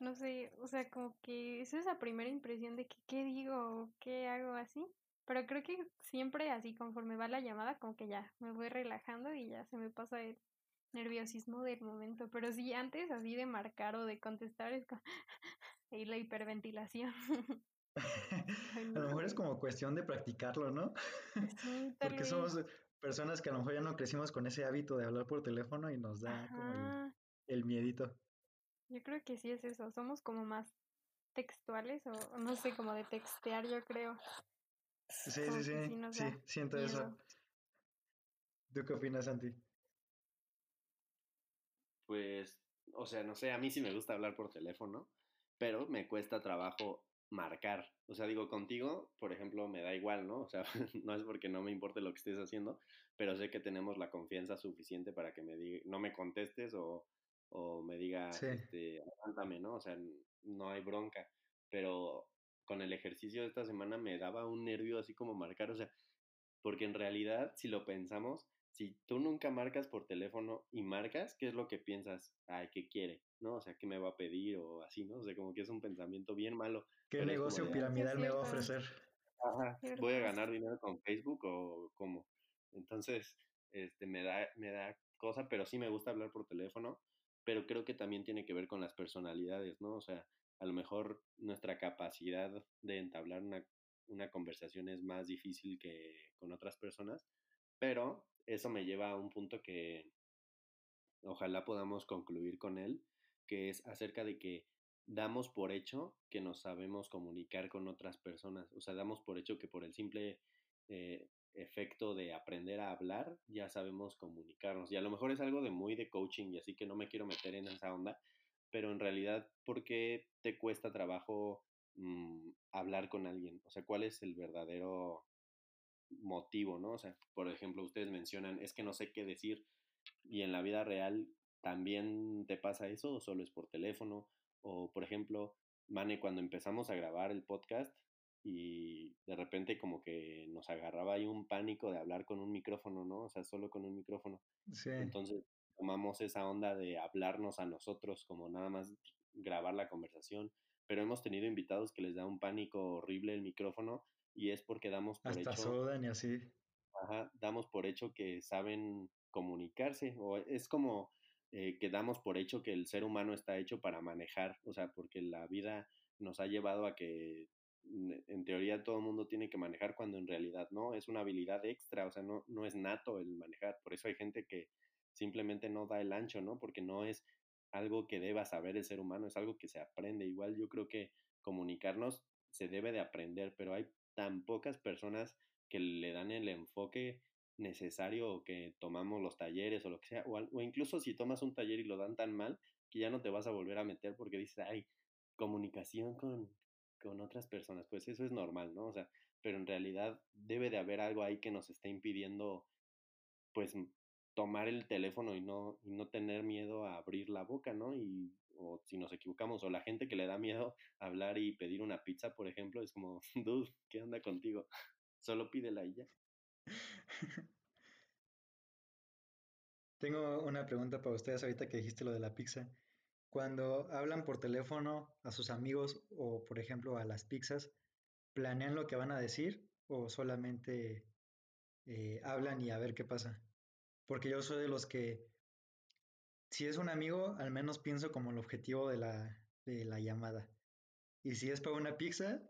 No sé, o sea, como que es esa primera impresión de que qué digo, qué hago así. Pero creo que siempre así, conforme va la llamada, como que ya me voy relajando y ya se me pasa el, nerviosismo del momento, pero sí antes así de marcar o de contestar es como y la hiperventilación. a lo mejor es como cuestión de practicarlo, ¿no? Porque somos personas que a lo mejor ya no crecimos con ese hábito de hablar por teléfono y nos da como el, miedito. Yo creo que sí es eso, somos como más textuales o no sé, como de textear, yo creo. Sí, sí, sí, sí, siento eso. ¿Tú qué opinas, Santi? Pues, o sea, no sé, a mí sí me gusta hablar por teléfono, pero me cuesta trabajo marcar. O sea, digo, contigo, por ejemplo, me da igual, ¿no? O sea, no es porque no me importe lo que estés haciendo, pero sé que tenemos la confianza suficiente para que me diga, no me contestes o, o me diga, este, aguántame, ¿no? O sea, no hay bronca. Pero con el ejercicio de esta semana me daba un nervio así como marcar, o sea, porque en realidad, si lo pensamos, si tú nunca marcas por teléfono y marcas, ¿qué es lo que piensas? Ay, ¿qué quiere? ¿No? O sea, ¿qué me va a pedir? O así, ¿no? O sea, como que es un pensamiento bien malo. ¿Qué negocio piramidal me va a ofrecer? Ajá, voy a ganar dinero con Facebook o cómo. Entonces, este, me da, me da cosa, pero sí me gusta hablar por teléfono, pero creo que también tiene que ver con las personalidades, ¿no? O sea, a lo mejor nuestra capacidad de entablar una, una conversación es más difícil que con otras personas, pero eso me lleva a un punto que ojalá podamos concluir con él, que es acerca de que damos por hecho que nos sabemos comunicar con otras personas, o sea, damos por hecho que por el simple eh, efecto de aprender a hablar ya sabemos comunicarnos. Y a lo mejor es algo de muy de coaching y así que no me quiero meter en esa onda, pero en realidad, ¿por qué te cuesta trabajo mm, hablar con alguien? O sea, ¿cuál es el verdadero motivo, ¿no? O sea, por ejemplo, ustedes mencionan, es que no sé qué decir, y en la vida real también te pasa eso, o solo es por teléfono, o por ejemplo, Mane, cuando empezamos a grabar el podcast y de repente como que nos agarraba ahí un pánico de hablar con un micrófono, ¿no? O sea, solo con un micrófono. Sí. Entonces tomamos esa onda de hablarnos a nosotros, como nada más grabar la conversación, pero hemos tenido invitados que les da un pánico horrible el micrófono y es porque damos por Hasta hecho. y así. Ajá, damos por hecho que saben comunicarse, o es como eh, que damos por hecho que el ser humano está hecho para manejar, o sea, porque la vida nos ha llevado a que en teoría todo el mundo tiene que manejar cuando en realidad no, es una habilidad extra, o sea, no, no es nato el manejar, por eso hay gente que simplemente no da el ancho, ¿no? Porque no es algo que deba saber el ser humano, es algo que se aprende. Igual yo creo que comunicarnos se debe de aprender, pero hay tan pocas personas que le dan el enfoque necesario o que tomamos los talleres o lo que sea, o, o, incluso si tomas un taller y lo dan tan mal que ya no te vas a volver a meter porque dices, ay, comunicación con, con otras personas, pues eso es normal, ¿no? O sea, pero en realidad debe de haber algo ahí que nos esté impidiendo, pues, tomar el teléfono y no, y no tener miedo a abrir la boca, ¿no? Y, o si nos equivocamos, o la gente que le da miedo hablar y pedir una pizza, por ejemplo, es como, dude, ¿qué onda contigo? Solo pídela y ya. Tengo una pregunta para ustedes ahorita que dijiste lo de la pizza. Cuando hablan por teléfono a sus amigos o, por ejemplo, a las pizzas, ¿planean lo que van a decir o solamente eh, hablan y a ver qué pasa? Porque yo soy de los que, si es un amigo, al menos pienso como el objetivo de la, de la llamada. Y si es para una pizza,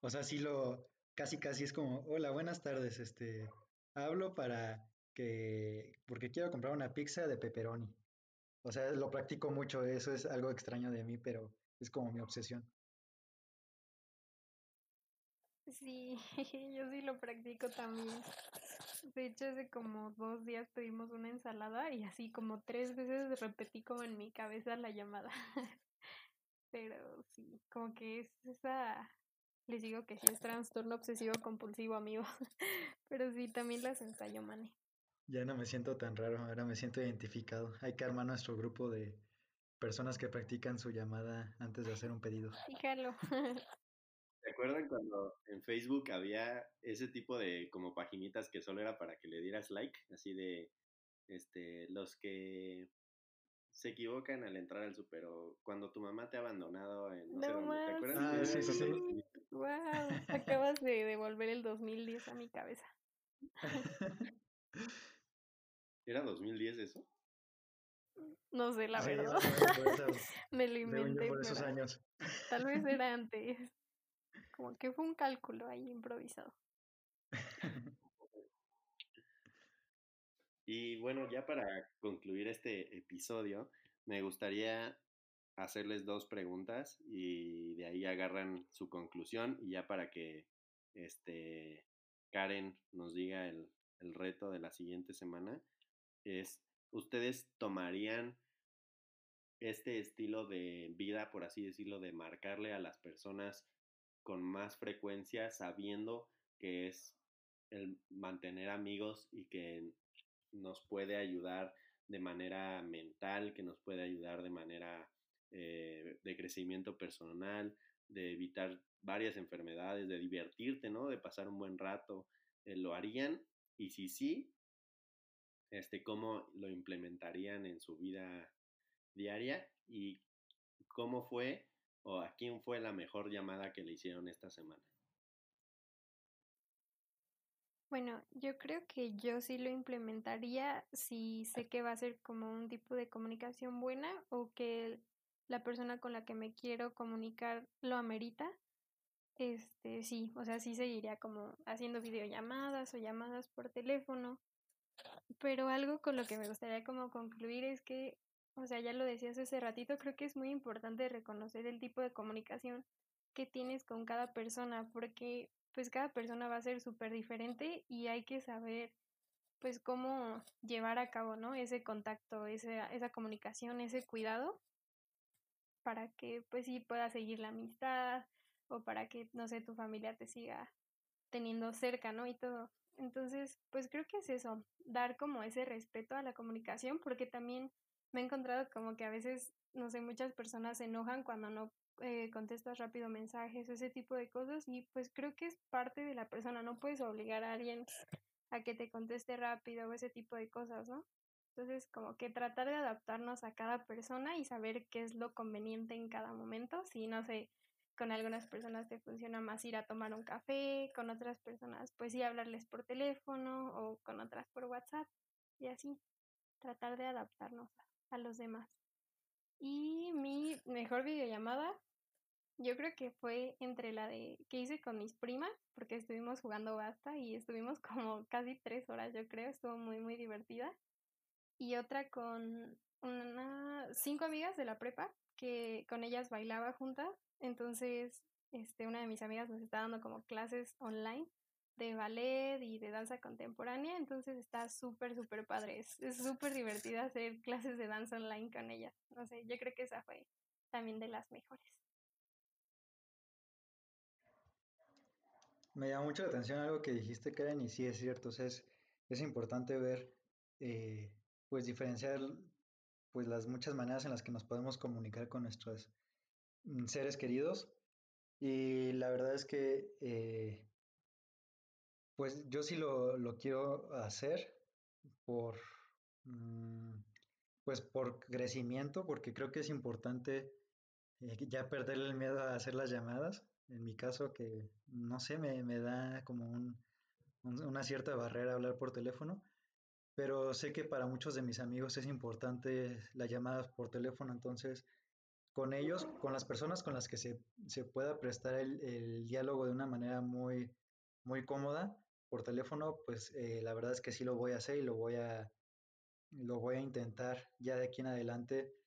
o sea, sí lo, casi casi es como, hola, buenas tardes, este, hablo para que, porque quiero comprar una pizza de pepperoni. O sea, lo practico mucho, eso es algo extraño de mí, pero es como mi obsesión. Sí, yo sí lo practico también. De hecho, hace como dos días pedimos una ensalada y así como tres veces repetí como en mi cabeza la llamada. Pero sí, como que es esa, les digo que sí es trastorno obsesivo compulsivo, amigo. Pero sí, también las ensayo, mane. Ya no me siento tan raro, ahora me siento identificado. Hay que armar nuestro grupo de personas que practican su llamada antes de hacer un pedido. Fíjalo. ¿Se acuerdan cuando en Facebook había ese tipo de como paginitas que solo era para que le dieras like? Así de, este, los que se equivocan al entrar al super o cuando tu mamá te ha abandonado en no, sé dónde. ¿Te acuerdas? Ah, sí, sí, sí. Wow, acabas de devolver el 2010 a mi cabeza. ¿Era 2010 eso? No sé, la verdad. Me lo inventé. Por esos años. Tal vez era antes. Como que fue un cálculo ahí improvisado. Y bueno, ya para concluir este episodio, me gustaría hacerles dos preguntas y de ahí agarran su conclusión y ya para que este Karen nos diga el, el reto de la siguiente semana es ustedes tomarían este estilo de vida, por así decirlo, de marcarle a las personas con más frecuencia sabiendo que es el mantener amigos y que nos puede ayudar de manera mental, que nos puede ayudar de manera eh, de crecimiento personal, de evitar varias enfermedades, de divertirte, ¿no? De pasar un buen rato. Eh, ¿Lo harían? Y si sí, este, ¿cómo lo implementarían en su vida diaria? ¿Y cómo fue o a quién fue la mejor llamada que le hicieron esta semana? Bueno, yo creo que yo sí lo implementaría si sé que va a ser como un tipo de comunicación buena o que la persona con la que me quiero comunicar lo amerita. Este, sí, o sea, sí seguiría como haciendo videollamadas o llamadas por teléfono. Pero algo con lo que me gustaría como concluir es que o sea, ya lo decías hace ratito, creo que es muy importante reconocer el tipo de comunicación que tienes con cada persona, porque pues cada persona va a ser súper diferente y hay que saber pues cómo llevar a cabo, ¿no? Ese contacto, ese, esa comunicación, ese cuidado para que pues sí pueda seguir la amistad o para que, no sé, tu familia te siga teniendo cerca, ¿no? Y todo. Entonces, pues creo que es eso, dar como ese respeto a la comunicación porque también me he encontrado como que a veces, no sé, muchas personas se enojan cuando no eh, contestas rápido mensajes, ese tipo de cosas, y pues creo que es parte de la persona, no puedes obligar a alguien a que te conteste rápido o ese tipo de cosas, ¿no? Entonces, como que tratar de adaptarnos a cada persona y saber qué es lo conveniente en cada momento. Si, no sé, con algunas personas te funciona más ir a tomar un café, con otras personas, pues sí, hablarles por teléfono o con otras por WhatsApp y así, tratar de adaptarnos a los demás. Y mi mejor videollamada, yo creo que fue entre la de que hice con mis primas, porque estuvimos jugando basta y estuvimos como casi tres horas, yo creo, estuvo muy, muy divertida. y otra con una, cinco amigas de la prepa que con ellas bailaba juntas. Entonces, este, una de mis amigas nos está dando como clases online de ballet y de danza contemporánea, entonces está súper, súper padre. Es súper divertido hacer clases de danza online con ella. No sé, yo creo que esa fue también de las mejores. Me llama mucho la atención algo que dijiste, Karen, y sí es cierto, o sea, es, es importante ver, eh, pues diferenciar pues las muchas maneras en las que nos podemos comunicar con nuestros mm, seres queridos. Y la verdad es que, eh, pues yo sí lo, lo, quiero hacer por, mm, pues por crecimiento, porque creo que es importante eh, ya perder el miedo a hacer las llamadas. En mi caso, que no sé, me, me da como un, una cierta barrera hablar por teléfono, pero sé que para muchos de mis amigos es importante las llamadas por teléfono, entonces con ellos, con las personas con las que se, se pueda prestar el, el, diálogo de una manera muy, muy cómoda por teléfono, pues eh, la verdad es que sí lo voy a hacer y lo voy a, lo voy a intentar ya de aquí en adelante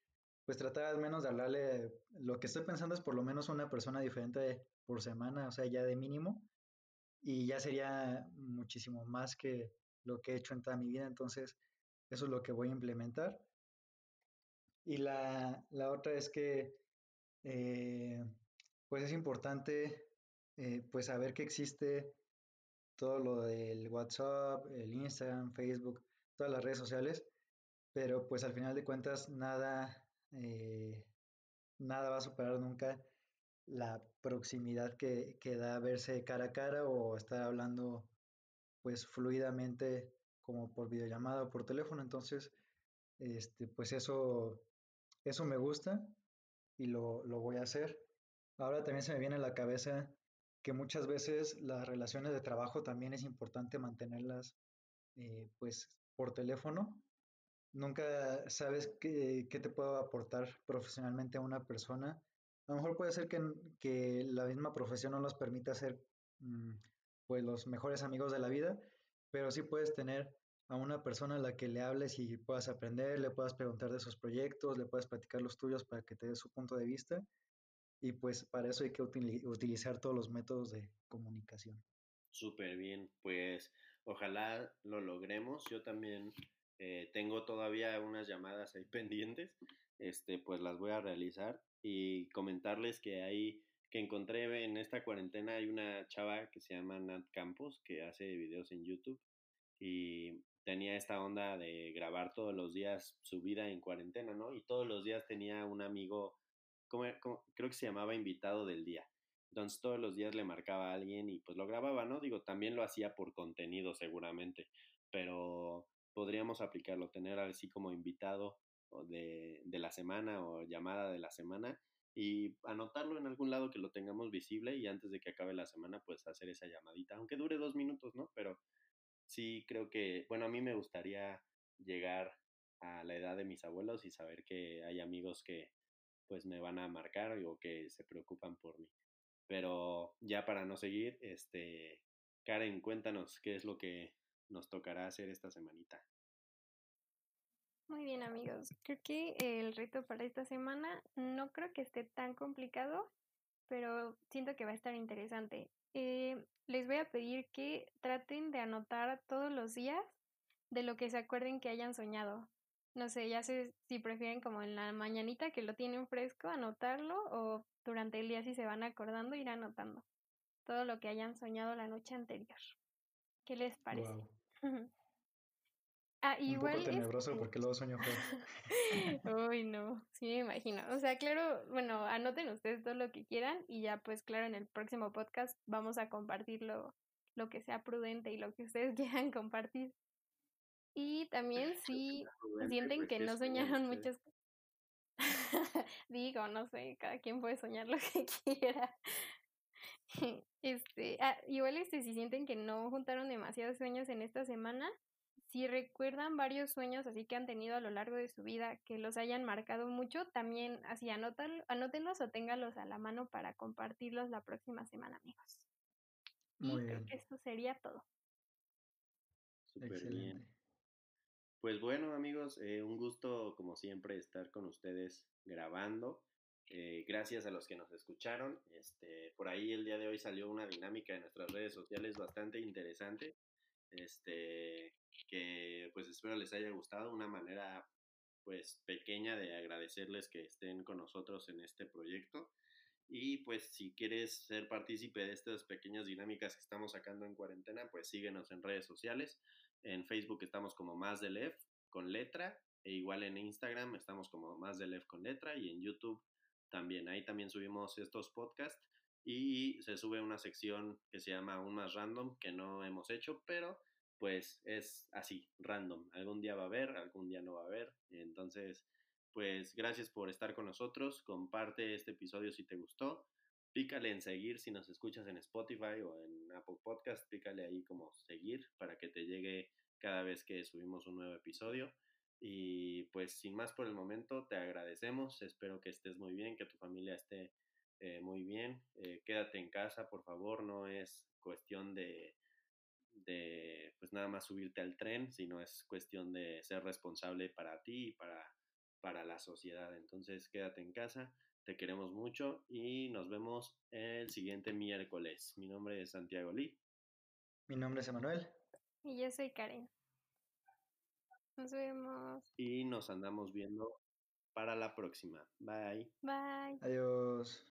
pues tratar al menos de hablarle, lo que estoy pensando es por lo menos una persona diferente por semana, o sea, ya de mínimo, y ya sería muchísimo más que lo que he hecho en toda mi vida, entonces eso es lo que voy a implementar. Y la, la otra es que, eh, pues es importante, eh, pues saber que existe todo lo del WhatsApp, el Instagram, Facebook, todas las redes sociales, pero pues al final de cuentas nada eh, nada va a superar nunca la proximidad que, que, da verse cara a cara o estar hablando pues fluidamente como por videollamada o por teléfono. Entonces, este, pues eso, eso me gusta y lo, lo voy a hacer. Ahora también se me viene a la cabeza que muchas veces las relaciones de trabajo también es importante mantenerlas eh, pues por teléfono nunca sabes qué, qué, te puedo aportar profesionalmente a una persona. A lo mejor puede ser que, que la misma profesión no nos permita ser mmm, pues los mejores amigos de la vida, pero sí puedes tener a una persona a la que le hables y puedas aprender, le puedas preguntar de sus proyectos, le puedas platicar los tuyos para que te dé su punto de vista. Y pues para eso hay que util utilizar todos los métodos de comunicación. Súper bien, pues ojalá lo logremos. Yo también eh, tengo todavía unas llamadas ahí pendientes, este, pues las voy a realizar y comentarles que hay, que encontré en esta cuarentena hay una chava que se llama Nat Campos que hace videos en YouTube y tenía esta onda de grabar todos los días su vida en cuarentena, ¿no? Y todos los días tenía un amigo, creo que se llamaba invitado del día. Entonces todos los días le marcaba a alguien y pues lo grababa, ¿no? Digo, también lo hacía por contenido seguramente, pero podríamos aplicarlo, tener así como invitado de, de, la semana o llamada de la semana y anotarlo en algún lado que lo tengamos visible y antes de que acabe la semana pues hacer esa llamadita, aunque dure dos minutos, ¿no? Pero sí creo que, bueno, a mí me gustaría llegar a la edad de mis abuelos y saber que hay amigos que pues me van a marcar o que se preocupan por mí. Pero ya para no seguir, este, Karen, cuéntanos qué es lo que nos tocará hacer esta semanita. Muy bien amigos, creo que el reto para esta semana no creo que esté tan complicado, pero siento que va a estar interesante. Eh, les voy a pedir que traten de anotar todos los días de lo que se acuerden que hayan soñado. No sé, ya sé si prefieren como en la mañanita que lo tienen fresco, anotarlo o durante el día si se van acordando ir anotando todo lo que hayan soñado la noche anterior. ¿Qué les parece? ah, igual Un poco tenebroso este porque luego sueño feo. Uy, no, sí me imagino. O sea, claro, bueno, anoten ustedes todo lo que quieran y ya pues claro, en el próximo podcast vamos a compartir lo, lo que sea prudente y lo que ustedes quieran compartir. Y también si sienten pues, que no soñaron muchas Digo, no sé, cada quien puede soñar lo que quiera. Este, ah, igual este, si sienten que no juntaron demasiados sueños en esta semana, si recuerdan varios sueños así que han tenido a lo largo de su vida que los hayan marcado mucho, también así anotan, anótenlos o téngalos a la mano para compartirlos la próxima semana, amigos. y creo que eso sería todo. Bien. Pues bueno amigos, eh, un gusto como siempre estar con ustedes grabando. Eh, gracias a los que nos escucharon. Este, por ahí el día de hoy salió una dinámica en nuestras redes sociales bastante interesante. Este, que pues espero les haya gustado. Una manera pues pequeña de agradecerles que estén con nosotros en este proyecto. Y pues si quieres ser partícipe de estas pequeñas dinámicas que estamos sacando en cuarentena, pues síguenos en redes sociales. En Facebook estamos como más de Lef con letra, e igual en Instagram estamos como más de Lef con letra y en YouTube también. Ahí también subimos estos podcasts y se sube una sección que se llama Un más random que no hemos hecho, pero pues es así, random. Algún día va a haber, algún día no va a haber. Entonces, pues gracias por estar con nosotros. Comparte este episodio si te gustó. Pícale en seguir si nos escuchas en Spotify o en Apple Podcast. Pícale ahí como seguir para que te llegue cada vez que subimos un nuevo episodio. Y pues sin más por el momento, te agradecemos. Espero que estés muy bien, que tu familia esté eh, muy bien. Eh, quédate en casa, por favor. No es cuestión de, de, pues nada más subirte al tren, sino es cuestión de ser responsable para ti y para, para la sociedad. Entonces, quédate en casa. Te queremos mucho y nos vemos el siguiente miércoles. Mi nombre es Santiago Lee. Mi nombre es Emanuel. Y yo soy Karen. Nos vemos. Y nos andamos viendo para la próxima. Bye. Bye. Adiós.